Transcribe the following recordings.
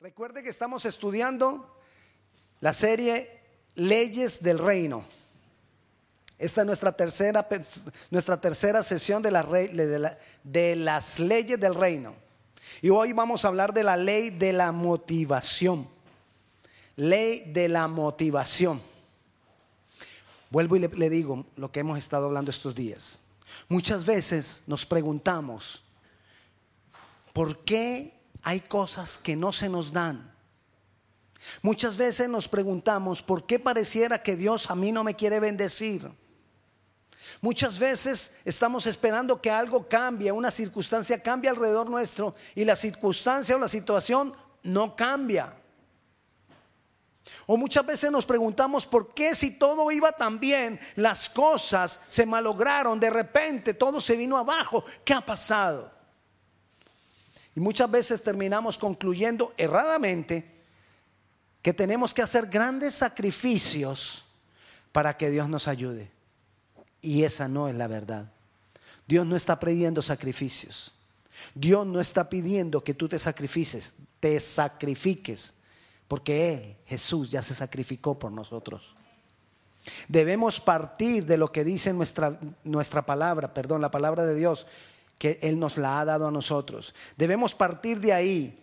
Recuerde que estamos estudiando la serie Leyes del Reino. Esta es nuestra tercera, nuestra tercera sesión de, de, las leyes del reino. Y hoy vamos a hablar de la ley de la motivación. Ley de la motivación. Vuelvo y le, digo lo que hemos estado hablando estos días. Muchas veces nos preguntamos, ¿por qué hay cosas que no se nos dan. Muchas veces nos preguntamos, ¿por qué pareciera que Dios a mí no me quiere bendecir? Muchas veces estamos esperando que algo cambie, una circunstancia cambie alrededor nuestro y la circunstancia o la situación no cambia. O muchas veces nos preguntamos por qué si todo iba tan bien, las cosas se malograron, de repente todo se vino abajo, ¿qué ha pasado? Y muchas veces terminamos concluyendo erradamente que tenemos que hacer grandes sacrificios para que Dios nos ayude. Y esa no es la verdad. Dios no está pidiendo sacrificios. Dios no está pidiendo que tú te sacrifiques, te sacrifiques, porque Él, Jesús, ya se sacrificó por nosotros. Debemos partir de lo que dice nuestra, nuestra palabra, perdón, la palabra de Dios, que Él nos la ha dado a nosotros. Debemos partir de ahí,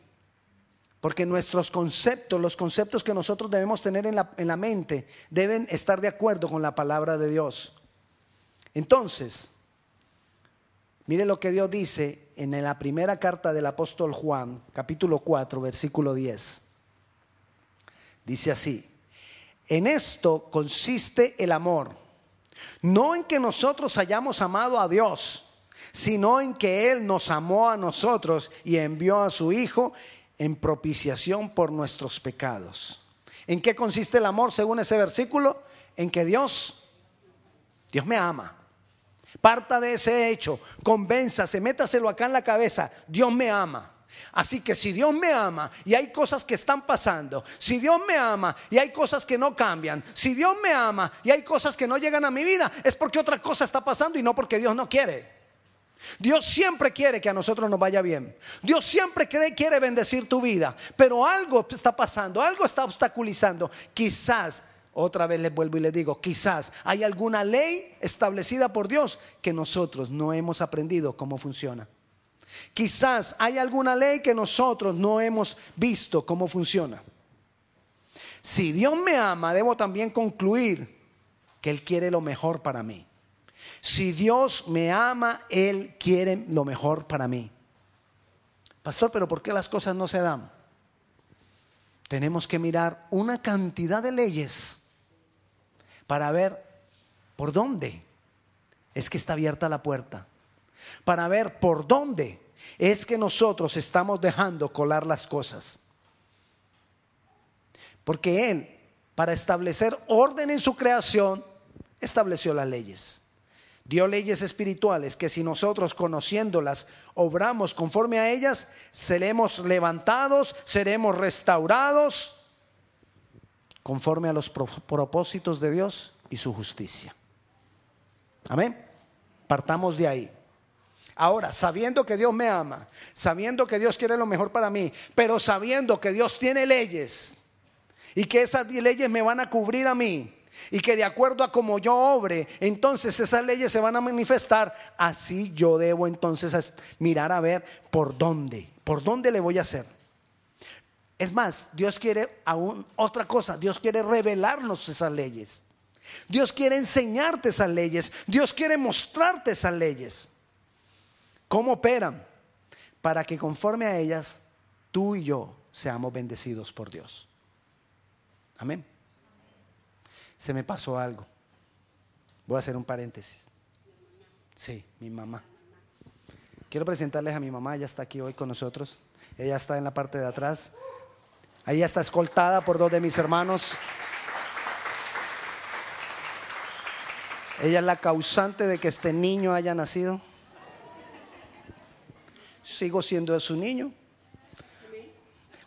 porque nuestros conceptos, los conceptos que nosotros debemos tener en la, en la mente, deben estar de acuerdo con la palabra de Dios. Entonces, mire lo que Dios dice en la primera carta del apóstol Juan, capítulo 4, versículo 10. Dice así, en esto consiste el amor, no en que nosotros hayamos amado a Dios, sino en que Él nos amó a nosotros y envió a su Hijo en propiciación por nuestros pecados. ¿En qué consiste el amor según ese versículo? En que Dios, Dios me ama. Parta de ese hecho, convénzase, métaselo acá en la cabeza, Dios me ama. Así que si Dios me ama y hay cosas que están pasando, si Dios me ama y hay cosas que no cambian, si Dios me ama y hay cosas que no llegan a mi vida, es porque otra cosa está pasando y no porque Dios no quiere. Dios siempre quiere que a nosotros nos vaya bien. Dios siempre quiere bendecir tu vida. Pero algo está pasando, algo está obstaculizando. Quizás, otra vez les vuelvo y les digo, quizás hay alguna ley establecida por Dios que nosotros no hemos aprendido cómo funciona. Quizás hay alguna ley que nosotros no hemos visto cómo funciona. Si Dios me ama, debo también concluir que Él quiere lo mejor para mí. Si Dios me ama, Él quiere lo mejor para mí. Pastor, pero ¿por qué las cosas no se dan? Tenemos que mirar una cantidad de leyes para ver por dónde es que está abierta la puerta. Para ver por dónde es que nosotros estamos dejando colar las cosas. Porque Él, para establecer orden en su creación, estableció las leyes dio leyes espirituales que si nosotros conociéndolas obramos conforme a ellas, seremos levantados, seremos restaurados conforme a los propósitos de Dios y su justicia. Amén. Partamos de ahí. Ahora, sabiendo que Dios me ama, sabiendo que Dios quiere lo mejor para mí, pero sabiendo que Dios tiene leyes y que esas leyes me van a cubrir a mí, y que de acuerdo a como yo obre, entonces esas leyes se van a manifestar. Así yo debo entonces mirar a ver por dónde, por dónde le voy a hacer. Es más, Dios quiere aún otra cosa, Dios quiere revelarnos esas leyes. Dios quiere enseñarte esas leyes, Dios quiere mostrarte esas leyes. ¿Cómo operan? Para que conforme a ellas tú y yo seamos bendecidos por Dios. Amén se me pasó algo. Voy a hacer un paréntesis. Sí, mi mamá. Quiero presentarles a mi mamá, ella está aquí hoy con nosotros. Ella está en la parte de atrás. Ella está escoltada por dos de mis hermanos. Ella es la causante de que este niño haya nacido. Sigo siendo su niño.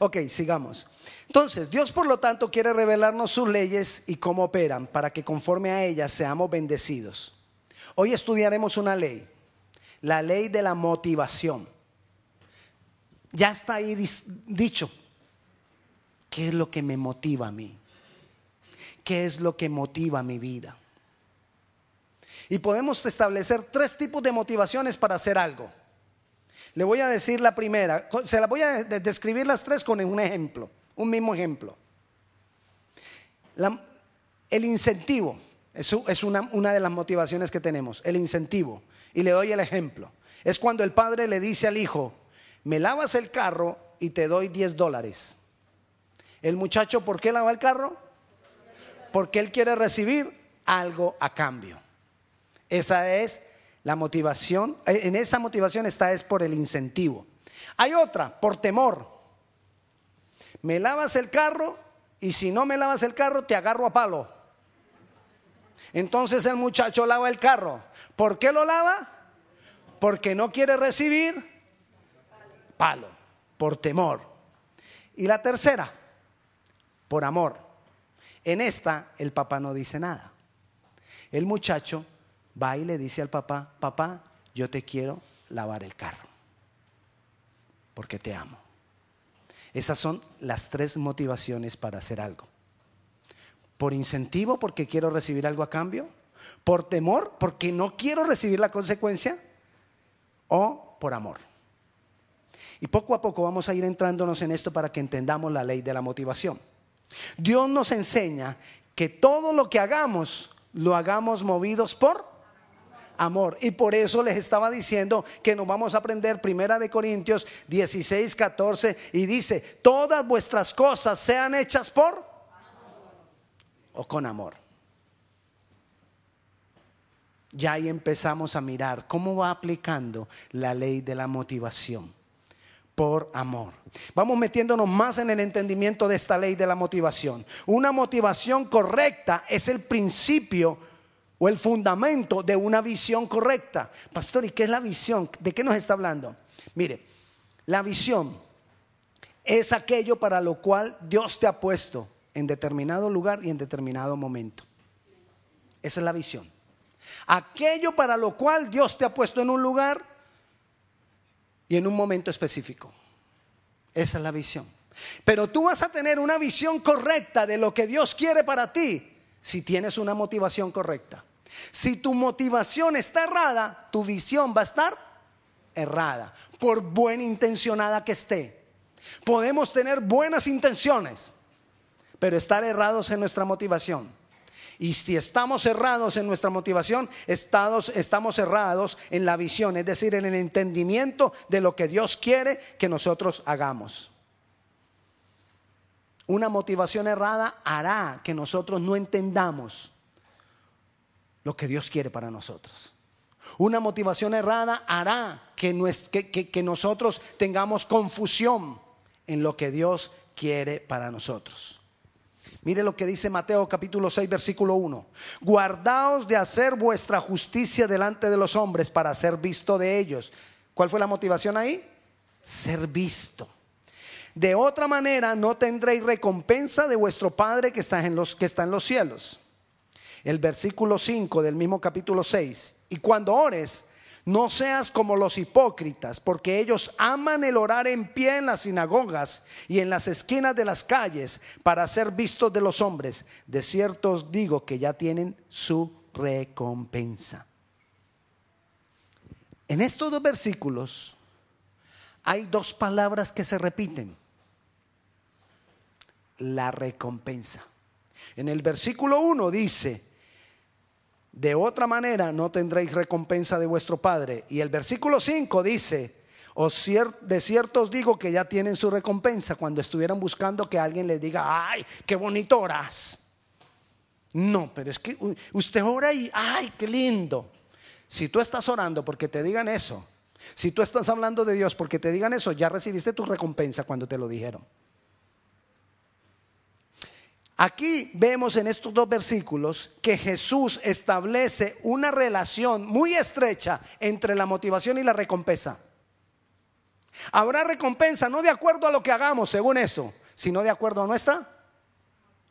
Ok, sigamos. Entonces, Dios por lo tanto quiere revelarnos sus leyes y cómo operan para que conforme a ellas seamos bendecidos. Hoy estudiaremos una ley, la ley de la motivación. Ya está ahí dicho. ¿Qué es lo que me motiva a mí? ¿Qué es lo que motiva mi vida? Y podemos establecer tres tipos de motivaciones para hacer algo. Le voy a decir la primera, se la voy a describir las tres con un ejemplo, un mismo ejemplo. el incentivo es, es una, una de las motivaciones que tenemos, el incentivo. Y le doy el ejemplo. Es cuando el padre le dice al hijo, me lavas el carro y te doy 10 dólares. El muchacho, ¿por qué lava el carro? Porque él quiere recibir algo a cambio. Esa es la motivación. Eh, en esa motivación está es por el incentivo. Hay otra, por temor. Me lavas el carro y si no me lavas el carro te agarro a palo. Entonces el muchacho lava el carro. ¿Por qué lo lava? Porque no quiere recibir palo, por temor. Y la tercera, por amor. En esta el papá no dice nada. El muchacho va y le dice al papá, papá, yo te quiero lavar el carro, porque te amo. Esas son las tres motivaciones para hacer algo. Por incentivo, porque quiero recibir algo a cambio. Por temor, porque no quiero recibir la consecuencia. O por amor. Y poco a poco vamos a ir entrándonos en esto para que entendamos la ley de la motivación. Dios nos enseña que todo lo que hagamos, lo hagamos movidos por amor. Y por eso les estaba diciendo que nos vamos a aprender Primera de Corintios 16, 14 y dice, todas vuestras cosas sean hechas por o con amor. Ya ahí empezamos a mirar cómo va aplicando la ley de la motivación por amor. Vamos metiéndonos más en el entendimiento de esta ley de la motivación. Una motivación correcta es el principio o el fundamento de una visión correcta. Pastor, ¿y qué es la visión? ¿De qué nos está hablando? Mire, la visión es aquello para lo cual Dios te ha puesto en determinado lugar y en determinado momento. Esa es la visión. Aquello para lo cual Dios te ha puesto en un lugar y en un momento específico. Esa es la visión. Pero tú vas a tener una visión correcta de lo que Dios quiere para ti si tienes una motivación correcta. Si tu motivación está errada, tu visión va a estar errada, por buena intencionada que esté. Podemos tener buenas intenciones, pero estar errados en nuestra motivación. Y si estamos cerrados en nuestra motivación, estamos, cerrados en la visión, es decir, en el entendimiento de lo que Dios quiere que nosotros hagamos. Una motivación errada hará que nosotros no entendamos lo que Dios quiere para nosotros. Una motivación errada hará que, nosotros tengamos confusión en lo que Dios quiere para nosotros. Mire lo que dice Mateo capítulo 6 versículo 1. Guardaos de hacer vuestra justicia delante de los hombres para ser visto de ellos. ¿Cuál fue la motivación ahí? Ser visto. De otra manera no tendréis recompensa de vuestro Padre que está en los, que está en los cielos. El versículo 5 del mismo capítulo 6. Y cuando ores, no seas como los hipócritas, porque ellos aman el orar en pie en las sinagogas y en las esquinas de las calles para ser vistos de los hombres. De cierto os digo que ya tienen su recompensa. En estos dos versículos hay dos palabras que se repiten. La recompensa. En el versículo 1 dice, de otra manera no tendréis recompensa de vuestro Padre. Y el versículo 5 dice, de cierto os digo que ya tienen su recompensa cuando estuvieran buscando que alguien les diga, ay, qué bonito oras. No, pero es que usted ora y, ay, qué lindo. Si tú estás orando porque te digan eso, si tú estás hablando de Dios porque te digan eso, ya recibiste tu recompensa cuando te lo dijeron. Aquí vemos en estos dos versículos que Jesús establece una relación muy estrecha entre la motivación y la recompensa. Habrá recompensa no de acuerdo a lo que hagamos, según eso, sino de acuerdo a nuestra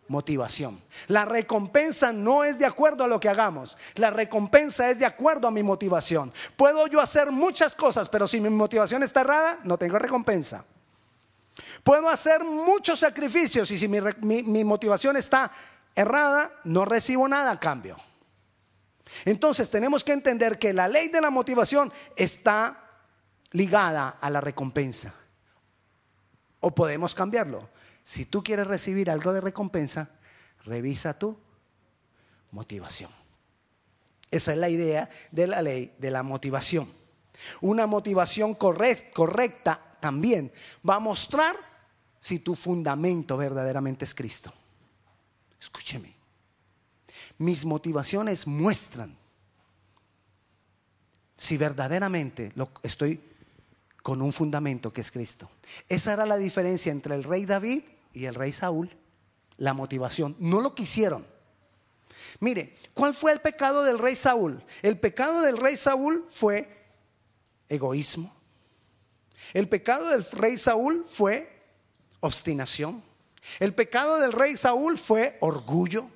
motivación. La recompensa no es de acuerdo a lo que hagamos, la recompensa es de acuerdo a mi motivación. Puedo yo hacer muchas cosas, pero si mi motivación está errada, no tengo recompensa. Puedo hacer muchos sacrificios y si mi, motivación está errada, no recibo nada a cambio. Entonces tenemos que entender que la ley de la motivación está ligada a la recompensa. O podemos cambiarlo. Si tú quieres recibir algo de recompensa, revisa tu motivación. Esa es la idea de la ley de la motivación. Una motivación correct- correcta también va a mostrar si tu fundamento verdaderamente es Cristo. Escúcheme. Mis motivaciones muestran si verdaderamente lo, estoy con un fundamento que es Cristo. Esa era la diferencia entre el rey David y el rey Saúl. La motivación. No lo quisieron. Mire, ¿cuál fue el pecado del rey Saúl? El pecado del rey Saúl fue egoísmo. El pecado del rey Saúl fue obstinación. El pecado del rey Saúl fue orgullo.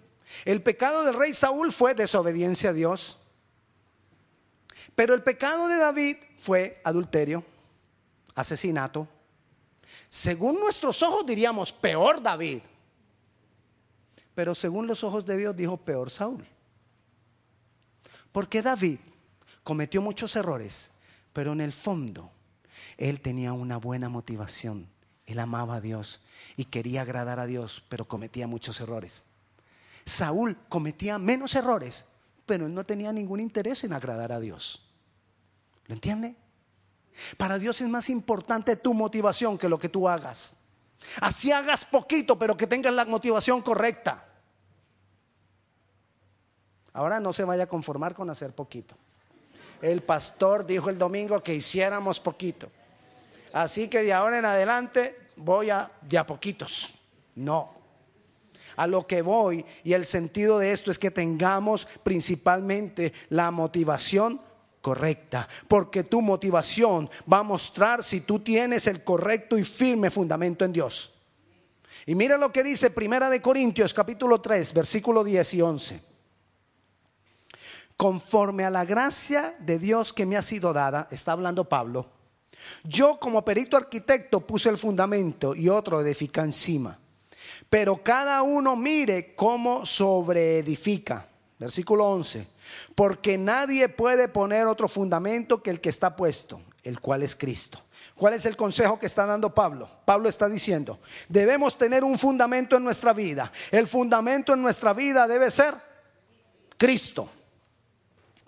El pecado del rey Saúl fue desobediencia a Dios. Pero el pecado de David fue adulterio, asesinato. Según nuestros ojos diríamos, peor David. Pero según los ojos de Dios dijo, peor Saúl. Porque David cometió muchos errores, pero en el fondo él tenía una buena motivación. Él amaba a Dios y quería agradar a Dios, pero cometía muchos errores. Saúl cometía menos errores, pero él no tenía ningún interés en agradar a Dios. ¿Lo entiende? Para Dios es más importante tu motivación que lo que tú hagas. Así hagas poquito, pero que tengas la motivación correcta. Ahora no se vaya a conformar con hacer poquito. El pastor dijo el domingo que hiciéramos poquito. Así que de ahora en adelante voy a de a poquitos. No. A lo que voy y el sentido de esto es que tengamos principalmente la motivación correcta, porque tu motivación va a mostrar si tú tienes el correcto y firme fundamento en Dios. Y mira lo que dice Primera de Corintios capítulo 3, versículo 10 y 11. Conforme a la gracia de Dios que me ha sido dada, está hablando Pablo, yo como perito arquitecto puse el fundamento y otro edifica encima. Pero cada uno mire cómo sobreedifica. Versículo 11. Porque nadie puede poner otro fundamento que el que está puesto, el cual es Cristo. ¿Cuál es el consejo que está dando Pablo? Pablo está diciendo, debemos tener un fundamento en nuestra vida. El fundamento en nuestra vida debe ser Cristo.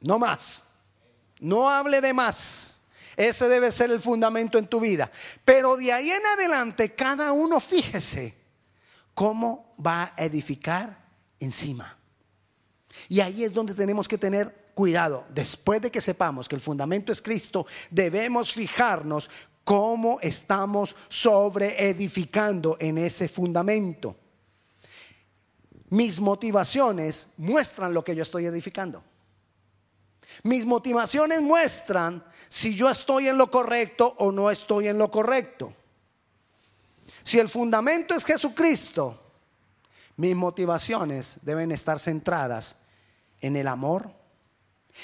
No más. No hable de más. Ese debe ser el fundamento en tu vida. Pero de ahí en adelante, cada uno fíjese cómo va a edificar encima. Y ahí es donde tenemos que tener cuidado. Después de que sepamos que el fundamento es Cristo, debemos fijarnos cómo estamos sobre edificando en ese fundamento. Mis motivaciones muestran lo que yo estoy edificando. Mis motivaciones muestran si yo estoy en lo correcto o no estoy en lo correcto. Si el fundamento es Jesucristo, mis motivaciones deben estar centradas en el amor,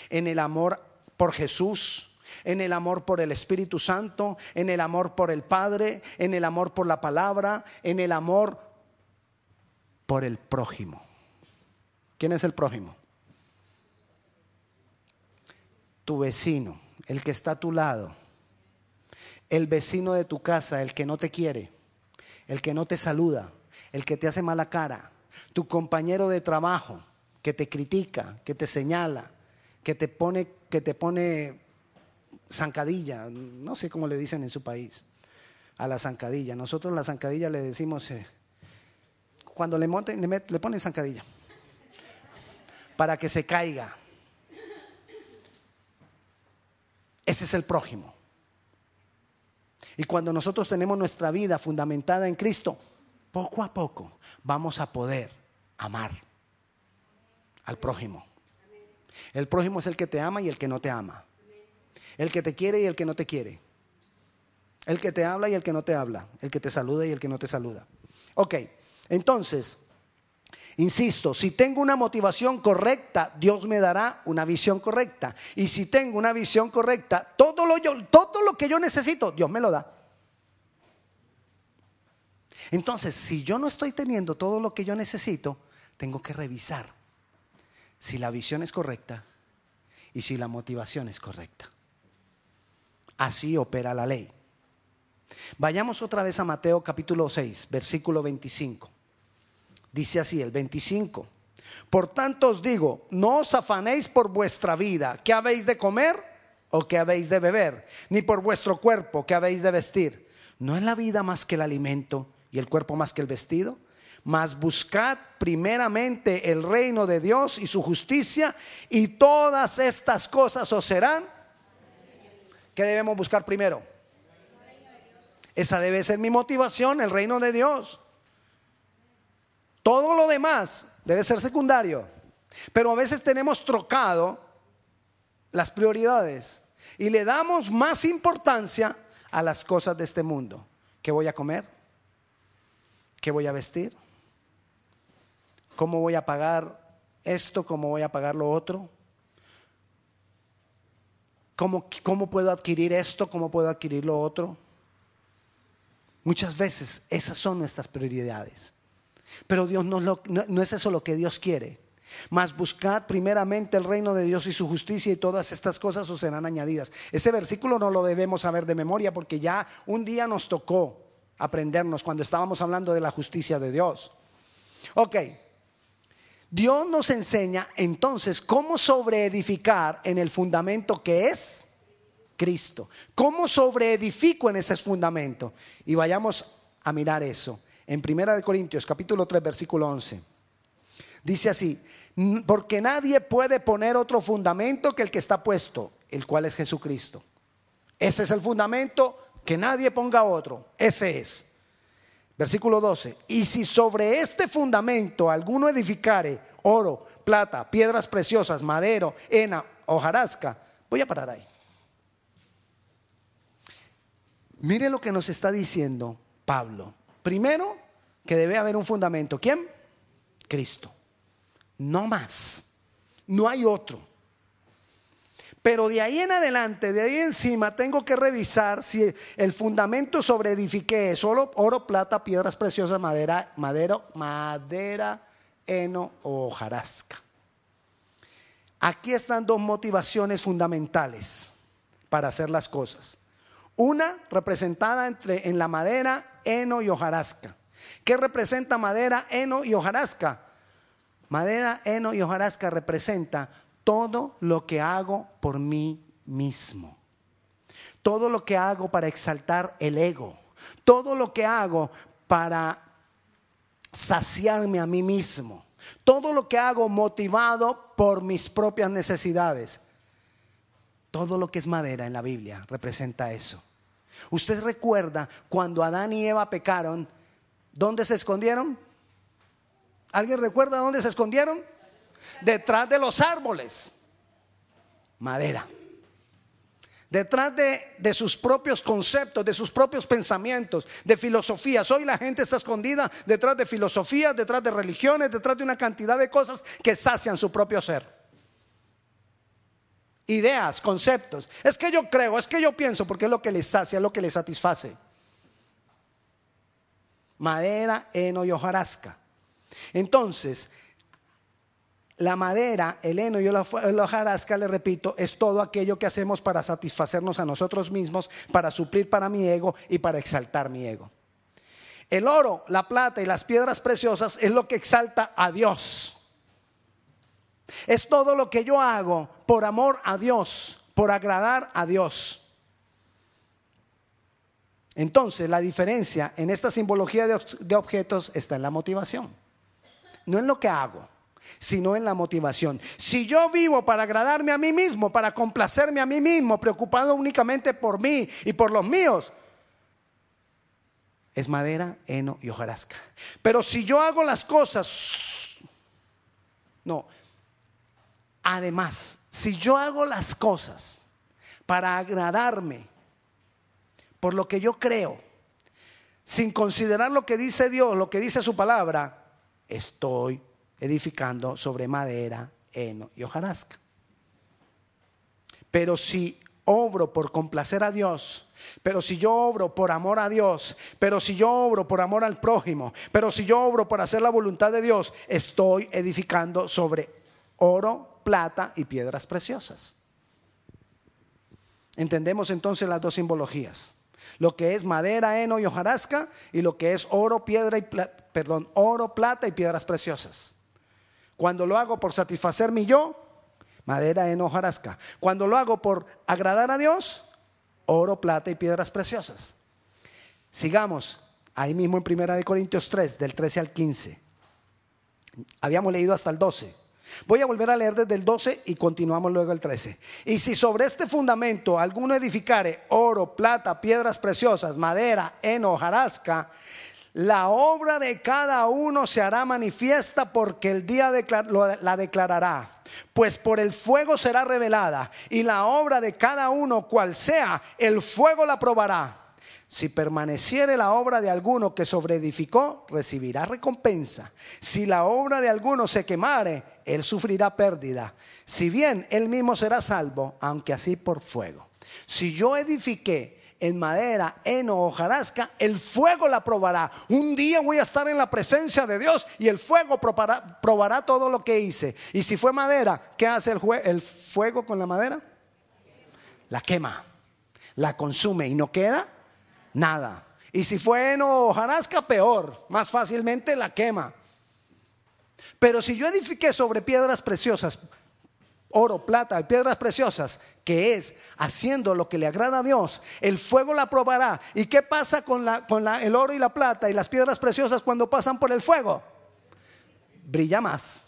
en el amor por Jesús, en el amor por el Espíritu Santo, en el amor por el Padre, en el amor por la palabra, en el amor por el prójimo. ¿Quién es el prójimo? Tu vecino, el que está a tu lado, el vecino de tu casa, el que no te quiere, el que no te saluda, el que te hace mala cara, tu compañero de trabajo que te critica, que te señala, que te pone, que te pone zancadilla, no sé cómo le dicen en su país, a la zancadilla. Nosotros la zancadilla le decimos eh, cuando le, monten, le, met- le ponen zancadilla para que se caiga. Ese es el prójimo. Y cuando nosotros tenemos nuestra vida fundamentada en Cristo, poco a poco vamos a poder amar al prójimo. El prójimo es el que te ama y el que no te ama. El que te quiere y el que no te quiere. El que te habla y el que no te habla. El que te saluda y el que no te saluda. Ok, entonces, insisto, si tengo una motivación correcta, Dios me dará una visión correcta. Y si tengo una visión correcta, todo lo, todo lo que yo necesito, Dios me lo da. Entonces, si yo no estoy teniendo todo lo que yo necesito, tengo que revisar si la visión es correcta y si la motivación es correcta. Así opera la ley. Vayamos otra vez a Mateo capítulo 6, versículo 25. Dice así, el 25. Por tanto os digo, no os afanéis por vuestra vida, ¿qué habéis de comer o qué habéis de beber? Ni por vuestro cuerpo, ¿qué habéis de vestir? ¿No es la vida más que el alimento y el cuerpo más que el vestido? Mas buscad primeramente el reino de Dios y su justicia y todas estas cosas os serán. ¿Qué debemos buscar primero? Esa debe ser mi motivación, el reino de Dios. Todo lo demás debe ser secundario. Pero a veces tenemos trocado las prioridades y le damos más importancia a las cosas de este mundo. ¿Qué voy a comer? ¿Qué voy a vestir? ¿Cómo voy a pagar esto? ¿Cómo voy a pagar lo otro? ¿Cómo, cómo puedo adquirir esto? ¿Cómo puedo adquirir lo otro? Muchas veces esas son nuestras prioridades. Pero Dios no, es eso lo que Dios quiere. Mas buscad primeramente el reino de Dios y su justicia y todas estas cosas os serán añadidas. Ese versículo no lo debemos saber de memoria porque ya un día nos tocó aprendernos cuando estábamos hablando de la justicia de Dios. Ok, Dios nos enseña entonces cómo sobreedificar en el fundamento que es Cristo. ¿Cómo sobreedifico en ese fundamento? Y vayamos a mirar eso. En Primera de Corintios, capítulo 3, versículo 11. Dice así, porque nadie puede poner otro fundamento que el que está puesto, el cual es Jesucristo. Ese es el fundamento, que nadie ponga otro. Ese es. Versículo 12. Y si sobre este fundamento alguno edificare oro, plata, piedras preciosas, madero, hena, hojarasca, voy a parar ahí. Mire lo que nos está diciendo Pablo. Primero, que debe haber un fundamento. ¿Quién? Cristo. No más. No hay otro. Pero de ahí en adelante, de ahí encima, tengo que revisar si el fundamento sobre edifiqué es oro, oro, plata, piedras preciosas, madera, madero, madera, heno o hojarasca. Aquí están dos motivaciones fundamentales para hacer las cosas. Una representada entre, en la madera, heno y hojarasca. ¿Qué representa madera, heno y hojarasca? Madera, heno y hojarasca representa todo lo que hago por mí mismo. Todo lo que hago para exaltar el ego. Todo lo que hago para saciarme a mí mismo. Todo lo que hago motivado por mis propias necesidades. Todo lo que es madera en la Biblia representa eso. Usted recuerda cuando Adán y Eva pecaron, ¿dónde se escondieron? ¿Alguien recuerda dónde se escondieron? Detrás de los árboles. Madera. Detrás de, de, sus propios conceptos, de sus propios pensamientos, de filosofías. Hoy la gente está escondida detrás de filosofías, detrás de religiones, detrás de una cantidad de cosas que sacian su propio ser. Ideas, conceptos. Es que yo creo, es que yo pienso, porque es lo que les sacia, es lo que les satisface. Madera, heno y hojarasca. Entonces, la madera, el heno y la hojarasca, le repito, es todo aquello que hacemos para satisfacernos a nosotros mismos, para suplir para mi ego y para exaltar mi ego. El oro, la plata y las piedras preciosas es lo que exalta a Dios. Es todo lo que yo hago por amor a Dios, por agradar a Dios. Entonces, la diferencia en esta simbología de, objetos está en la motivación no en lo que hago, sino en la motivación. Si yo vivo para agradarme a mí mismo, para complacerme a mí mismo, preocupado únicamente por mí y por los míos, es madera, heno y hojarasca. Pero si yo hago las cosas, no, además, si yo hago las cosas para agradarme por lo que yo creo, sin considerar lo que dice Dios, lo que dice su palabra, estoy edificando sobre madera, heno y hojarasca. Pero si obro por complacer a Dios, pero si yo obro por amor a Dios, pero si yo obro por amor al prójimo, pero si yo obro por hacer la voluntad de Dios, estoy edificando sobre oro, plata y piedras preciosas. Entendemos entonces las dos simbologías. Lo que es madera, heno y hojarasca y lo que es oro, piedra y perdón, oro, plata y piedras preciosas. Cuando lo hago por satisfacer mi yo, madera, heno, hojarasca. Cuando lo hago por agradar a Dios, oro, plata y piedras preciosas. Sigamos ahí mismo en Primera de Corintios 3, del 13 al 15. Habíamos leído hasta el 12. Voy a volver a leer desde el 12 y continuamos luego el 13. Y si sobre este fundamento alguno edificare oro, plata, piedras preciosas, madera, heno, jarasca, la obra de cada uno se hará manifiesta porque el día la declarará. Pues por el fuego será revelada y la obra de cada uno cual sea, el fuego la probará. Si permaneciere la obra de alguno que sobreedificó, recibirá recompensa. Si la obra de alguno se quemare, él sufrirá pérdida. Si bien él mismo será salvo, aunque así por fuego. Si yo edifiqué en madera, heno o hojarasca, el fuego la probará. Un día voy a estar en la presencia de Dios y el fuego probará, todo lo que hice. Y si fue madera, ¿qué hace el fuego con la madera? La quema, la consume y no queda nada. Y si fue en hojarasca, peor, más fácilmente la quema. Pero si yo edifiqué sobre piedras preciosas, oro, plata y piedras preciosas, que es haciendo lo que le agrada a Dios, el fuego la probará. ¿Y qué pasa con, la, con la, el oro y la plata y las piedras preciosas cuando pasan por el fuego? Brilla más.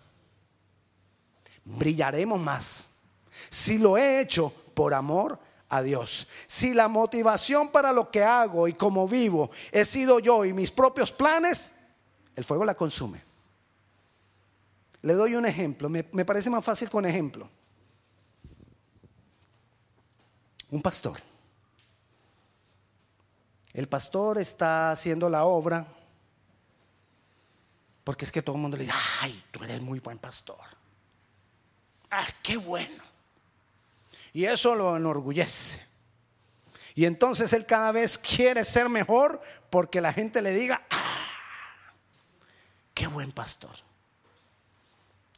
Brillaremos más. Si lo he hecho por amor a Dios. Si la motivación para lo que hago y como vivo he sido yo y mis propios planes, el fuego la consume. Le doy un ejemplo, me, me parece más fácil con ejemplo. Un pastor. El pastor está haciendo la obra porque es que todo el mundo le dice, ay, tú eres muy buen pastor. Ah, qué bueno. Y eso lo enorgullece. Y entonces él cada vez quiere ser mejor porque la gente le diga, ah, qué buen pastor.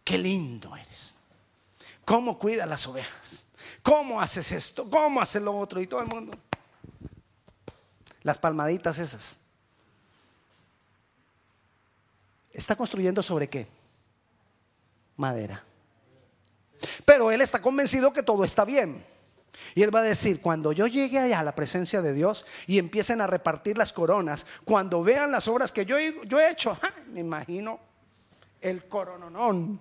Qué lindo eres. ¿Cómo cuidas las ovejas? ¿Cómo haces esto? ¿Cómo haces lo otro? Y todo el mundo. Las palmaditas esas. ¿Está construyendo sobre qué? Madera. Pero él está convencido que todo está bien. Y él va a decir, cuando yo llegue allá a la presencia de Dios y empiecen a repartir las coronas, cuando vean las obras que yo, yo he hecho, me imagino el corononón,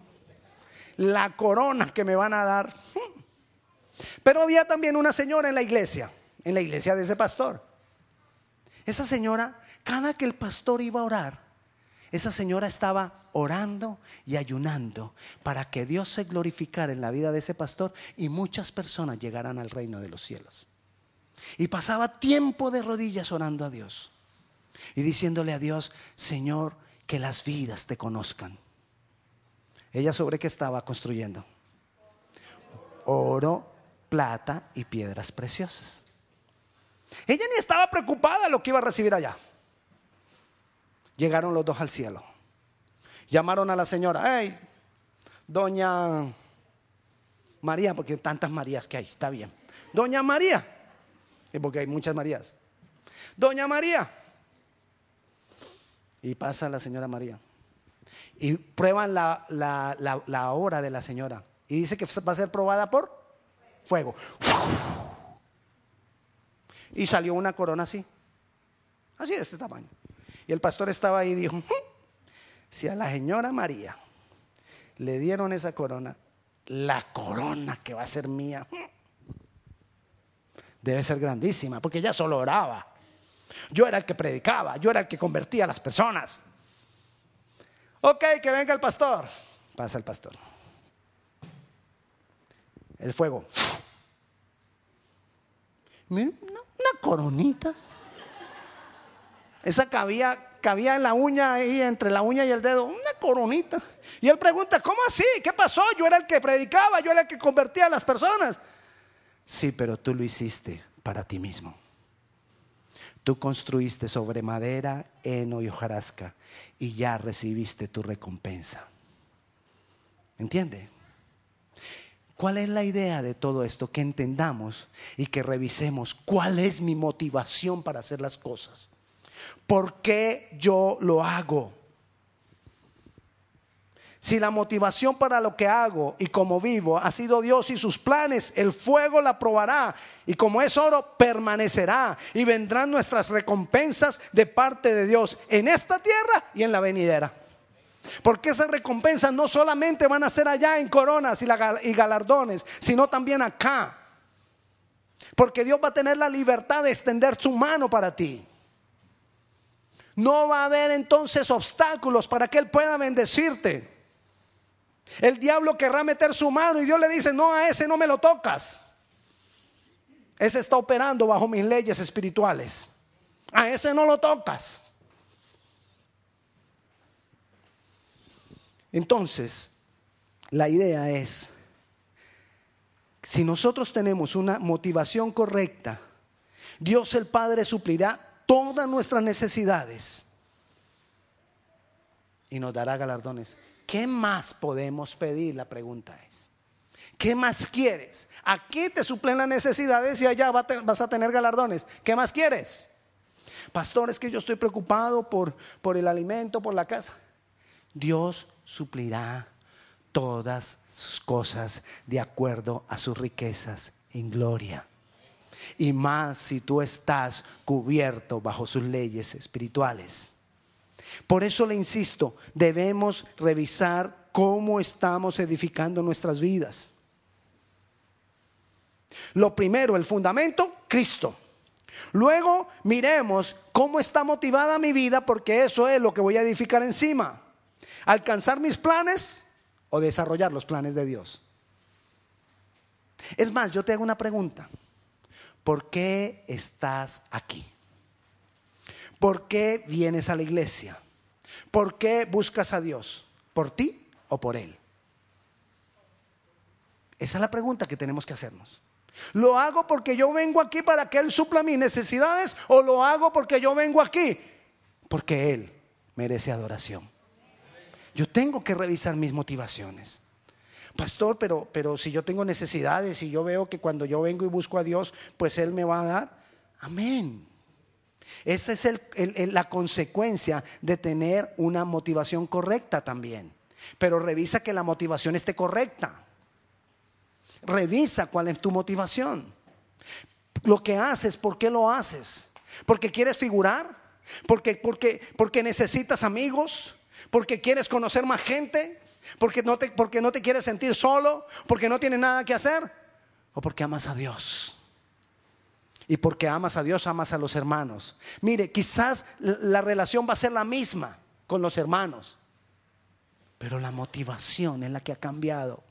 la corona que me van a dar. Pero había también una señora en la iglesia, en la iglesia de ese pastor. Esa señora, cada que el pastor iba a orar, esa señora estaba orando y ayunando para que Dios se glorificara en la vida de ese pastor y muchas personas llegaran al reino de los cielos. Y pasaba tiempo de rodillas orando a Dios y diciéndole a Dios, Señor, que las vidas te conozcan. Ella sobre qué estaba construyendo? Oro, plata y piedras preciosas. Ella ni estaba preocupada lo que iba a recibir allá. Llegaron los dos al cielo. Llamaron a la señora, hey, doña María, porque tantas Marías que hay, está bien. Doña María, porque hay muchas Marías. Doña María. Y pasa la señora María. Y prueban la, la hora de la señora. Y dice que va a ser probada por fuego. Y salió una corona así. Así de este tamaño. Y el pastor estaba ahí y dijo, si a la señora María le dieron esa corona, la corona que va a ser mía debe ser grandísima, porque ella solo oraba. Yo era el que predicaba, yo era el que convertía a las personas. Ok, que venga el pastor. Pasa el pastor. El fuego. una coronita. Esa cabía, cabía en la uña ahí, entre la uña y el dedo, una coronita. Y él pregunta, ¿cómo así? ¿Qué pasó? Yo era el que predicaba, yo era el que convertía a las personas. Sí, pero tú lo hiciste para ti mismo. Tú construiste sobre madera, heno y hojarasca y ya recibiste tu recompensa. ¿Entiende? ¿Cuál es la idea de todo esto? Que entendamos y que revisemos cuál es mi motivación para hacer las cosas. ¿Por qué yo lo hago? Si la motivación para lo que hago y como vivo ha sido Dios y sus planes, el fuego la probará y como es oro, permanecerá y vendrán nuestras recompensas de parte de Dios en esta tierra y en la venidera. Porque esas recompensas no solamente van a ser allá en coronas y galardones, sino también acá. Porque Dios va a tener la libertad de extender su mano para ti. No va a haber entonces obstáculos para que Él pueda bendecirte. El diablo querrá meter su mano y Dios le dice, no, a ese no me lo tocas. Ese está operando bajo mis leyes espirituales. A ese no lo tocas. Entonces, la idea es, si nosotros tenemos una motivación correcta, Dios el Padre suplirá todas nuestras necesidades y nos dará galardones. ¿Qué más podemos pedir? La pregunta es. ¿Qué más quieres? Aquí te suplen las necesidades y allá vas a tener galardones. ¿Qué más quieres? Pastor, es que yo estoy preocupado por, por el alimento, por la casa. Dios suplirá todas sus cosas de acuerdo a sus riquezas en gloria. Y más si tú estás cubierto bajo sus leyes espirituales. Por eso le insisto, debemos revisar cómo estamos edificando nuestras vidas. Lo primero, el fundamento, Cristo. Luego miremos cómo está motivada mi vida porque eso es lo que voy a edificar encima. Alcanzar mis planes o desarrollar los planes de Dios. Es más, yo te hago una pregunta. ¿Por qué estás aquí? ¿Por qué vienes a la iglesia? ¿Por qué buscas a Dios? ¿Por ti o por Él? Esa es la pregunta que tenemos que hacernos. ¿Lo hago porque yo vengo aquí para que Él supla mis necesidades o lo hago porque yo vengo aquí? Porque Él merece adoración. Yo tengo que revisar mis motivaciones. Pastor, pero, pero si yo tengo necesidades y yo veo que cuando yo vengo y busco a Dios, pues Él me va a dar. Amén. Esa es la consecuencia de tener una motivación correcta también. Pero revisa que la motivación esté correcta. Revisa cuál es tu motivación. Lo que haces, ¿por qué lo haces? ¿Porque quieres figurar? ¿Porque, porque, porque necesitas amigos? ¿Porque quieres conocer más gente? ¿Porque no, te, ¿Porque no te quieres sentir solo? ¿Porque no tienes nada que hacer? ¿O porque amas a Dios? Y porque amas a Dios, amas a los hermanos. Mire, quizás la relación va a ser la misma con los hermanos, pero la motivación es la que ha cambiado.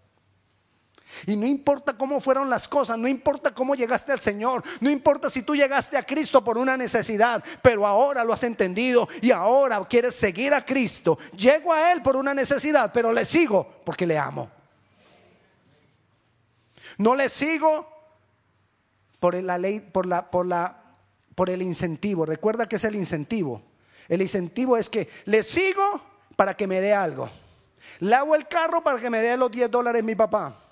Y no importa cómo fueron las cosas, no importa cómo llegaste al Señor, no importa si tú llegaste a Cristo por una necesidad, pero ahora lo has entendido y ahora quieres seguir a Cristo. Llego a Él por una necesidad, pero le sigo porque le amo. No le sigo por la ley, por la, por la, por el incentivo. Recuerda que es el incentivo. El incentivo es que le sigo para que me dé algo. Le hago el carro para que me dé los 10 dólares mi papá.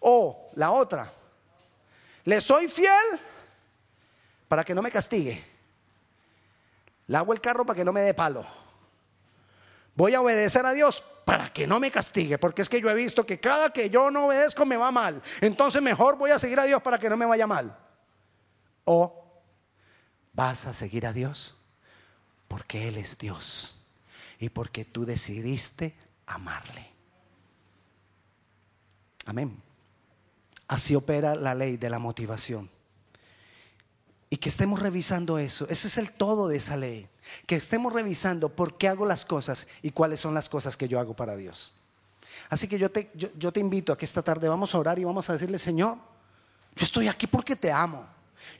O la otra, le soy fiel para que no me castigue. Le el carro para que no me dé palo. Voy a obedecer a Dios para que no me castigue, porque es que yo he visto que cada que yo no obedezco me va mal. Entonces mejor voy a seguir a Dios para que no me vaya mal. O vas a seguir a Dios porque Él es Dios y porque tú decidiste amarle. Amén. Así opera la ley de la motivación. Y que estemos revisando eso. Ese es el todo de esa ley. Que estemos revisando por qué hago las cosas y cuáles son las cosas que yo hago para Dios. Así que yo te, yo, te invito a que esta tarde vamos a orar y vamos a decirle, Señor, yo estoy aquí porque te amo.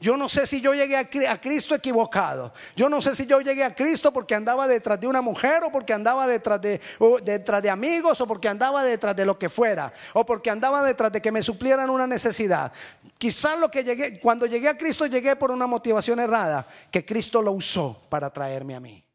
Yo no sé si yo llegué a Cristo equivocado. Yo no sé si yo llegué a Cristo porque andaba detrás de una mujer o porque andaba detrás de, detrás de amigos o porque andaba detrás de lo que fuera o porque andaba detrás de que me suplieran una necesidad. Quizás lo que llegué, cuando llegué a Cristo llegué por una motivación errada que Cristo lo usó para traerme a mí.